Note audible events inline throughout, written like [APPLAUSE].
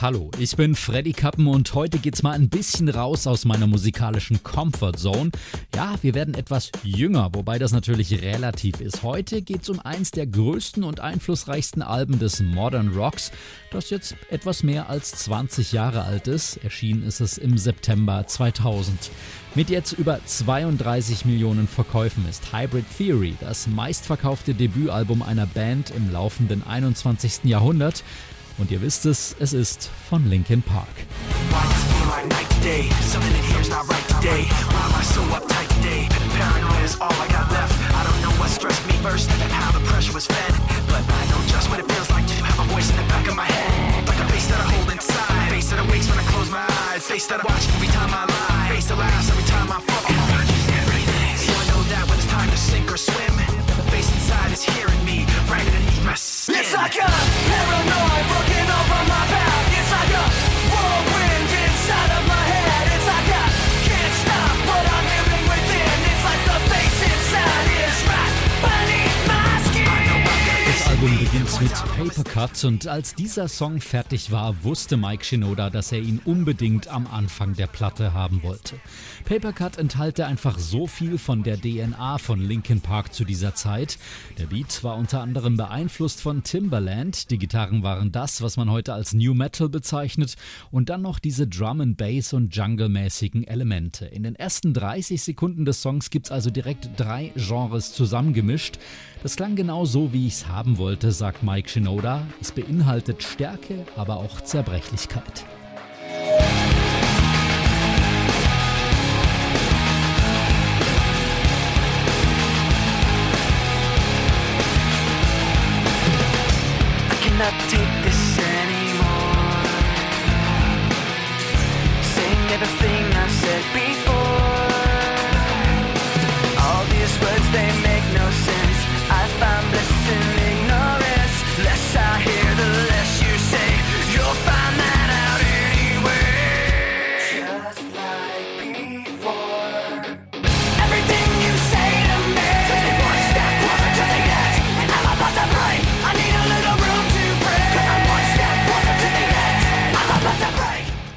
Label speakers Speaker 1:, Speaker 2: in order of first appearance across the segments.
Speaker 1: Hallo, ich bin Freddy Kappen und heute geht's mal ein bisschen raus aus meiner musikalischen Comfort Zone. Ja, wir werden etwas jünger, wobei das natürlich relativ ist. Heute geht's um eins der größten und einflussreichsten Alben des Modern Rocks, das jetzt etwas mehr als 20 Jahre alt ist. Erschienen ist es im September 2000. Mit jetzt über 32 Millionen Verkäufen ist Hybrid Theory das meistverkaufte Debütalbum einer Band im laufenden 21. Jahrhundert. Und ihr wisst es, es ist von Linkin Park. Face that I watch every time I lie. Face that Cut und als dieser Song fertig war, wusste Mike Shinoda, dass er ihn unbedingt am Anfang der Platte haben wollte. Paper Cut enthalte einfach so viel von der DNA von Linkin Park zu dieser Zeit. Der Beat war unter anderem beeinflusst von Timbaland, die Gitarren waren das, was man heute als New Metal bezeichnet und dann noch diese Drum and Bass und Jungle-mäßigen Elemente. In den ersten 30 Sekunden des Songs gibt's also direkt drei Genres zusammengemischt. Das klang genau so, wie ich's haben wollte, sagt Mike Shinoda. Es beinhaltet Stärke, aber auch Zerbrechlichkeit.
Speaker 2: cannot take this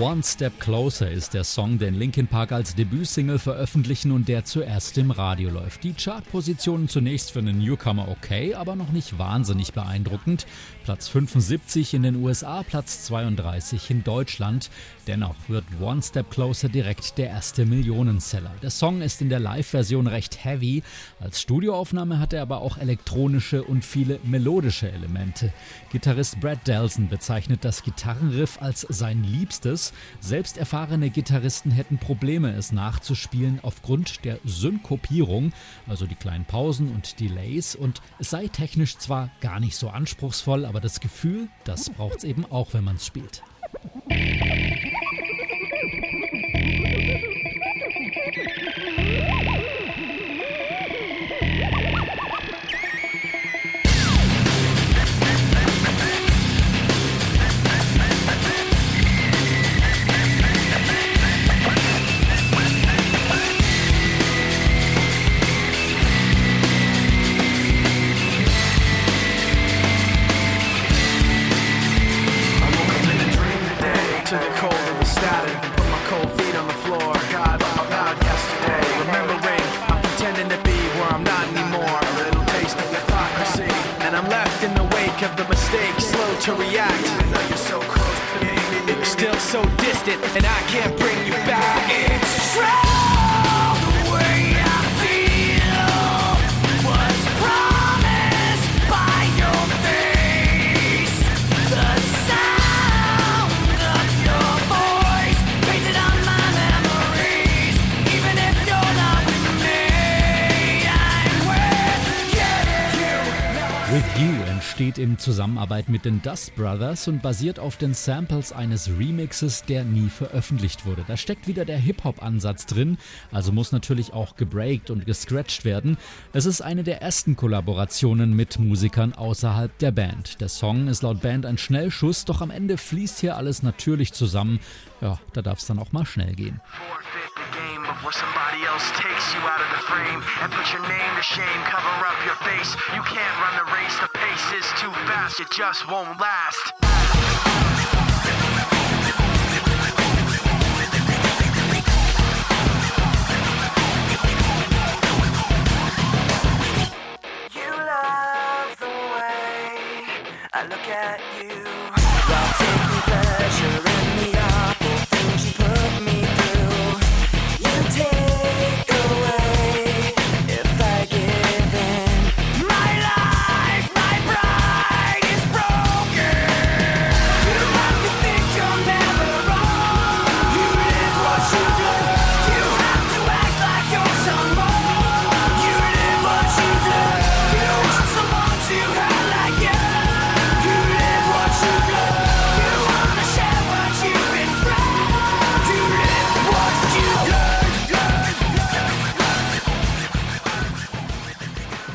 Speaker 2: One Step Closer
Speaker 1: ist der Song, den Linkin Park als Debütsingle veröffentlichen und der zuerst im Radio läuft. Die Chartpositionen zunächst für einen Newcomer okay, aber noch nicht wahnsinnig beeindruckend. Platz 75 in den USA, Platz 32 in Deutschland. Dennoch wird One Step Closer direkt der erste Millionenseller. Der Song ist in der Live-Version recht heavy. Als Studioaufnahme hat er aber auch elektronische und viele melodische Elemente. Gitarrist Brad Delson bezeichnet das Gitarrenriff als sein liebstes. Selbst erfahrene Gitarristen hätten Probleme, es nachzuspielen aufgrund der Synkopierung, also die kleinen Pausen und Delays. Und es sei technisch zwar gar nicht so anspruchsvoll, aber das Gefühl, das braucht es eben auch, wenn man es spielt. [LAUGHS]
Speaker 3: me, you're still so distant, and I can't bring
Speaker 1: entsteht in Zusammenarbeit mit den Dust Brothers und basiert auf den Samples eines Remixes, der nie veröffentlicht wurde. Da steckt wieder der Hip-Hop-Ansatz drin, also muss natürlich auch gebreakt und gescratcht werden. Es ist eine der ersten Kollaborationen mit Musikern außerhalb der Band. Der Song ist laut Band ein Schnellschuss, doch am Ende fließt hier alles natürlich zusammen. Ja, da darf es dann auch mal schnell gehen.
Speaker 4: Forfeit before somebody else takes you out of the frame and put your name to shame. Cover up your face. You can't run the race. The pace is too fast. It just won't last.
Speaker 2: You love the way I look at you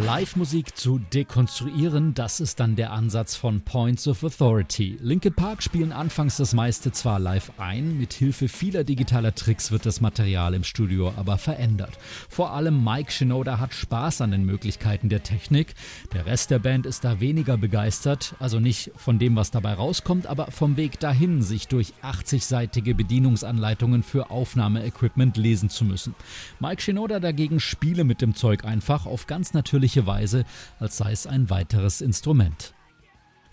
Speaker 1: Live-Musik zu dekonstruieren, das ist dann der Ansatz von Points of Authority. Linkin Park spielen anfangs das meiste zwar live ein, mit Hilfe vieler digitaler Tricks wird das Material im Studio aber verändert. Vor allem Mike Shinoda hat Spaß an den Möglichkeiten der Technik. Der Rest der Band ist da weniger begeistert, also nicht von dem, was dabei rauskommt, aber vom Weg dahin, sich durch 80-seitige Bedienungsanleitungen für Aufnahmeequipment lesen zu müssen. Mike Shinoda dagegen spiele mit dem Zeug einfach auf ganz natürliche Weise, als sei es ein weiteres Instrument.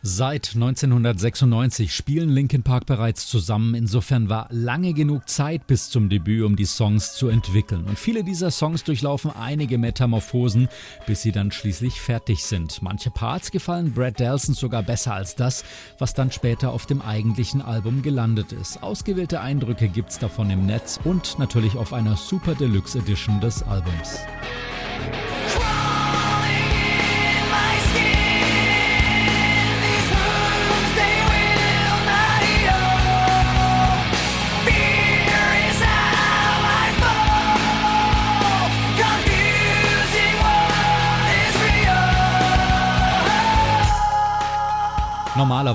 Speaker 1: Seit 1996 spielen Linkin Park bereits zusammen, insofern war lange genug Zeit bis zum Debüt, um die Songs zu entwickeln. Und viele dieser Songs durchlaufen einige Metamorphosen, bis sie dann schließlich fertig sind. Manche Parts gefallen Brad Delson sogar besser als das, was dann später auf dem eigentlichen Album gelandet ist. Ausgewählte Eindrücke gibt's davon im Netz und natürlich auf einer Super Deluxe Edition des Albums.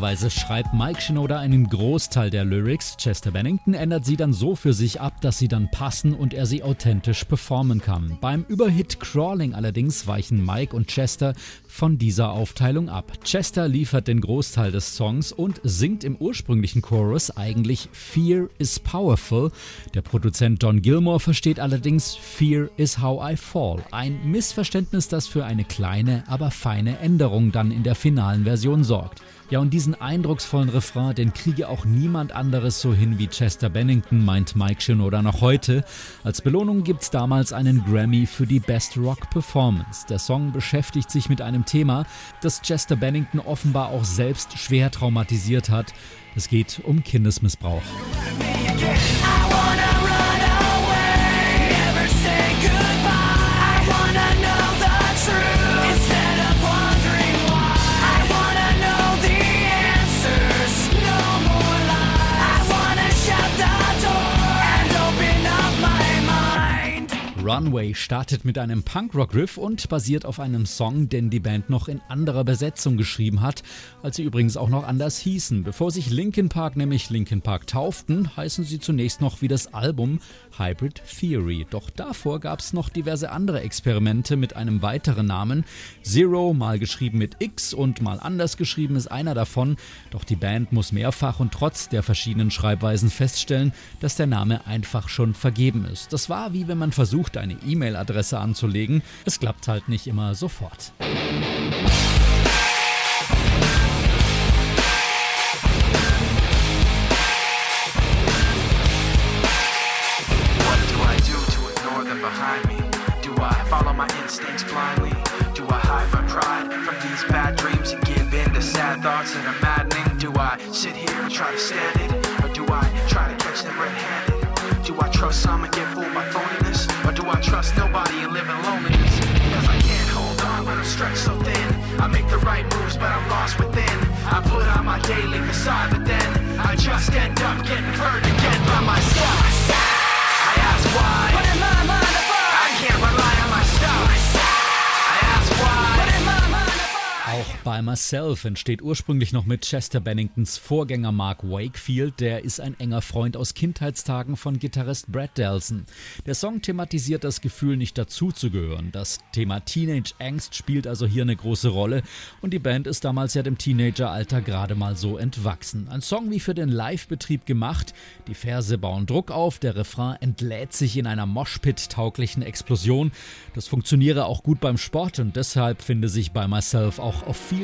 Speaker 1: Normalerweise schreibt Mike Shinoda einen Großteil der Lyrics. Chester Bennington ändert sie dann so für sich ab, dass sie dann passen und er sie authentisch performen kann. Beim Überhit Crawling allerdings weichen Mike und Chester von dieser Aufteilung ab. Chester liefert den Großteil des Songs und singt im ursprünglichen Chorus eigentlich Fear is powerful. Der Produzent Don Gilmore versteht allerdings Fear is how I fall. Ein Missverständnis, das für eine kleine, aber feine Änderung dann in der finalen Version sorgt. Ja, und diesen eindrucksvollen Refrain, den kriege auch niemand anderes so hin wie Chester Bennington, meint Mike Shinoda noch heute. Als Belohnung gibt's damals einen Grammy für die Best Rock Performance. Der Song beschäftigt sich mit einem Thema, das Chester Bennington offenbar auch selbst schwer traumatisiert hat. Es geht um Kindesmissbrauch. Runway startet mit einem Punkrock-Riff und basiert auf einem Song, den die Band noch in anderer Besetzung geschrieben hat, als sie übrigens auch noch anders hießen. Bevor sich Linkin Park nämlich Linkin Park tauften, heißen sie zunächst noch wie das Album Hybrid Theory. Doch davor gab es noch diverse andere Experimente mit einem weiteren Namen. Zero, mal geschrieben mit X und mal anders geschrieben, ist einer davon. Doch die Band muss mehrfach und trotz der verschiedenen Schreibweisen feststellen, dass der Name einfach schon vergeben ist. Das war wie wenn man versucht, eine E-Mail-Adresse anzulegen. Es klappt halt nicht immer sofort.
Speaker 4: I
Speaker 3: just end up getting hurt again by myself.
Speaker 1: By Myself entsteht ursprünglich noch mit Chester Benningtons Vorgänger Mark Wakefield, der ist ein enger Freund aus Kindheitstagen von Gitarrist Brad Delson. Der Song thematisiert das Gefühl, nicht dazuzugehören. Das Thema Teenage Angst spielt also hier eine große Rolle und die Band ist damals ja dem Teenageralter gerade mal so entwachsen. Ein Song wie für den Live-Betrieb gemacht, die Verse bauen Druck auf, der Refrain entlädt sich in einer Moshpit-tauglichen Explosion. Das funktioniere auch gut beim Sport und deshalb finde sich By Myself auch auf vielen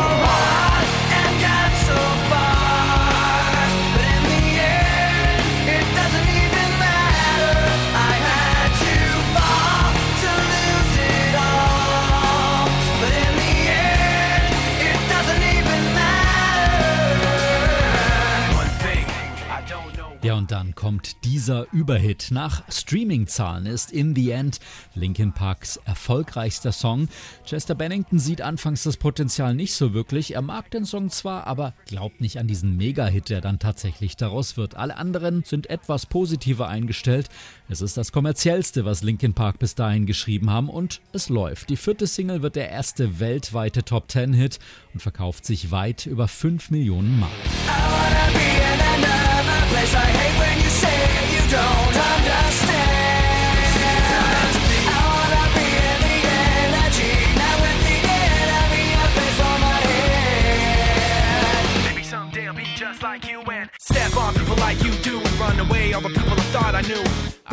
Speaker 1: kommt dieser Überhit. Nach Streaming-Zahlen ist In the End Linkin Parks erfolgreichster Song. Chester Bennington sieht anfangs das Potenzial nicht so wirklich. Er mag den Song zwar, aber glaubt nicht an diesen Mega-Hit, der dann tatsächlich daraus wird. Alle anderen sind etwas positiver eingestellt. Es ist das kommerziellste, was Linkin Park bis dahin geschrieben haben und es läuft. Die vierte Single wird der erste weltweite Top-10-Hit und verkauft sich weit über 5 Millionen Mal.
Speaker 2: You
Speaker 3: do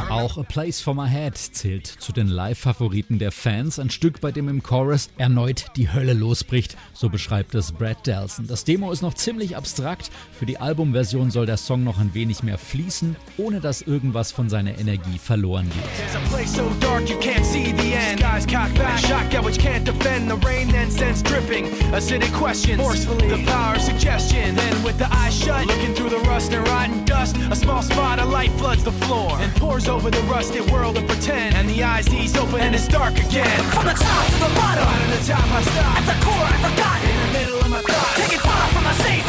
Speaker 1: Auch A Place for My Head zählt zu den Live-Favoriten der Fans. Ein Stück, bei dem im Chorus erneut die Hölle losbricht. So beschreibt es Brad Delson. Das Demo ist noch ziemlich abstrakt. Für die Albumversion soll der Song noch ein wenig mehr fließen, ohne dass irgendwas von seiner Energie verloren geht.
Speaker 3: spot a light floods the floor and pours over the rusted world of pretend. And the eyes ease open and it's dark again.
Speaker 2: From the top to the bottom,
Speaker 3: out of the top I stop.
Speaker 2: At the core I forgot,
Speaker 3: in the middle of my thoughts,
Speaker 2: taking far from my
Speaker 1: safe.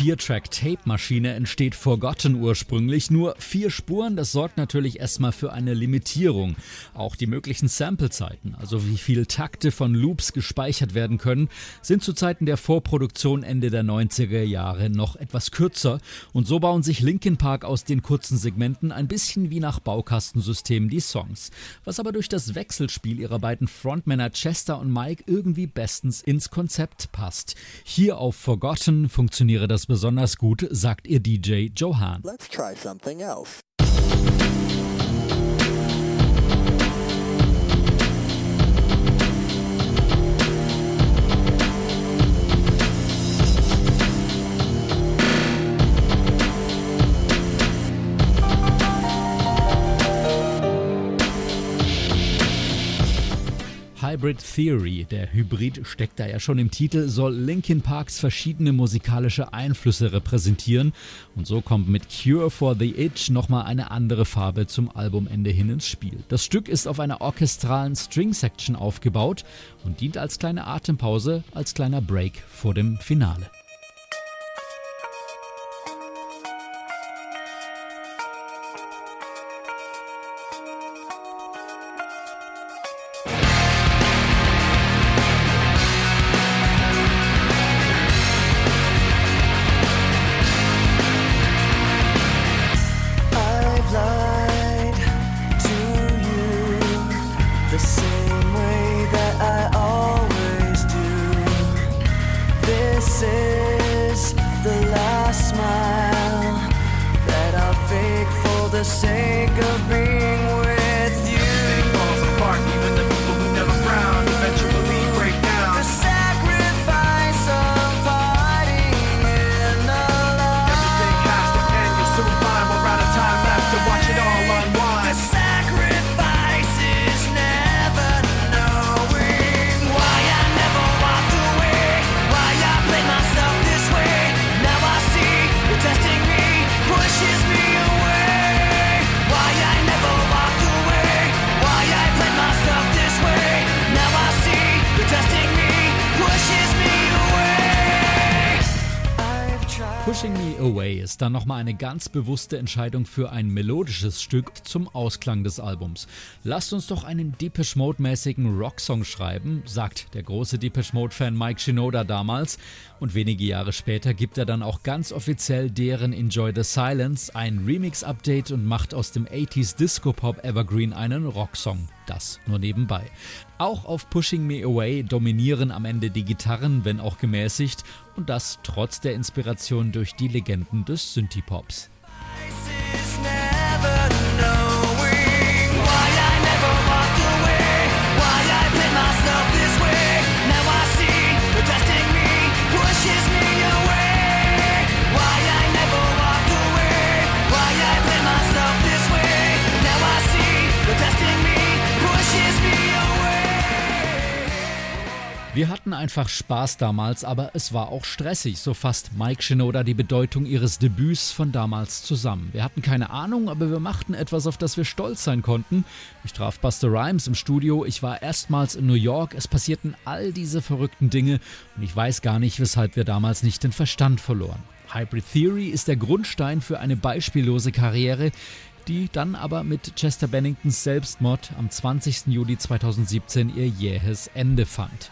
Speaker 1: 4-Track-Tape-Maschine entsteht Forgotten ursprünglich nur vier Spuren. Das sorgt natürlich erstmal für eine Limitierung. Auch die möglichen Samplezeiten, also wie viele Takte von Loops gespeichert werden können, sind zu Zeiten der Vorproduktion Ende der 90er Jahre noch etwas kürzer. Und so bauen sich Linkin Park aus den kurzen Segmenten ein bisschen wie nach Baukastensystem die Songs. Was aber durch das Wechselspiel ihrer beiden Frontmänner Chester und Mike irgendwie bestens ins Konzept passt. Hier auf Forgotten funktioniere das besonders gut, sagt ihr DJ Johan.
Speaker 5: Let's try something else.
Speaker 1: Hybrid Theory, der Hybrid steckt da ja schon im Titel, soll Linkin Parks verschiedene musikalische Einflüsse repräsentieren und so kommt mit Cure for the Itch nochmal eine andere Farbe zum Albumende hin ins Spiel. Das Stück ist auf einer orchestralen String-Section aufgebaut und dient als kleine Atempause, als kleiner Break vor dem Finale. Pushing Me Away ist dann nochmal eine ganz bewusste Entscheidung für ein melodisches Stück zum Ausklang des Albums. Lasst uns doch einen Depeche Mode-mäßigen Rocksong schreiben, sagt der große Depeche Mode-Fan Mike Shinoda damals. Und wenige Jahre später gibt er dann auch ganz offiziell deren Enjoy the Silence ein Remix-Update und macht aus dem 80s Disco-Pop Evergreen einen Rocksong. Das nur nebenbei. Auch auf Pushing Me Away dominieren am Ende die Gitarren, wenn auch gemäßigt, und das trotz der Inspiration durch die Legenden des Synthie-Pops. Wir hatten einfach Spaß damals, aber es war auch stressig, so fasst Mike Shinoda die Bedeutung ihres Debüts von damals zusammen. Wir hatten keine Ahnung, aber wir machten etwas, auf das wir stolz sein konnten. Ich traf Buster Rhymes im Studio, ich war erstmals in New York, es passierten all diese verrückten Dinge und ich weiß gar nicht, weshalb wir damals nicht den Verstand verloren. Hybrid Theory ist der Grundstein für eine beispiellose Karriere, die dann aber mit Chester Benningtons Selbstmord am 20. Juli 2017 ihr jähes Ende fand.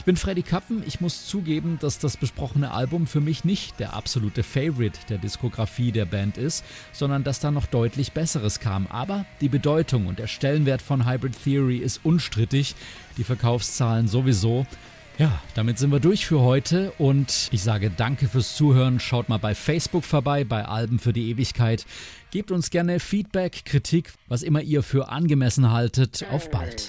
Speaker 1: Ich bin Freddy Kappen. Ich muss zugeben, dass das besprochene Album für mich nicht der absolute Favorite der Diskografie der Band ist, sondern dass da noch deutlich Besseres kam. Aber die Bedeutung und der Stellenwert von Hybrid Theory ist unstrittig. Die Verkaufszahlen sowieso. Ja, damit sind wir durch für heute und ich sage danke fürs Zuhören. Schaut mal bei Facebook vorbei, bei Alben für die Ewigkeit. Gebt uns gerne Feedback, Kritik, was immer ihr für angemessen haltet. Auf bald.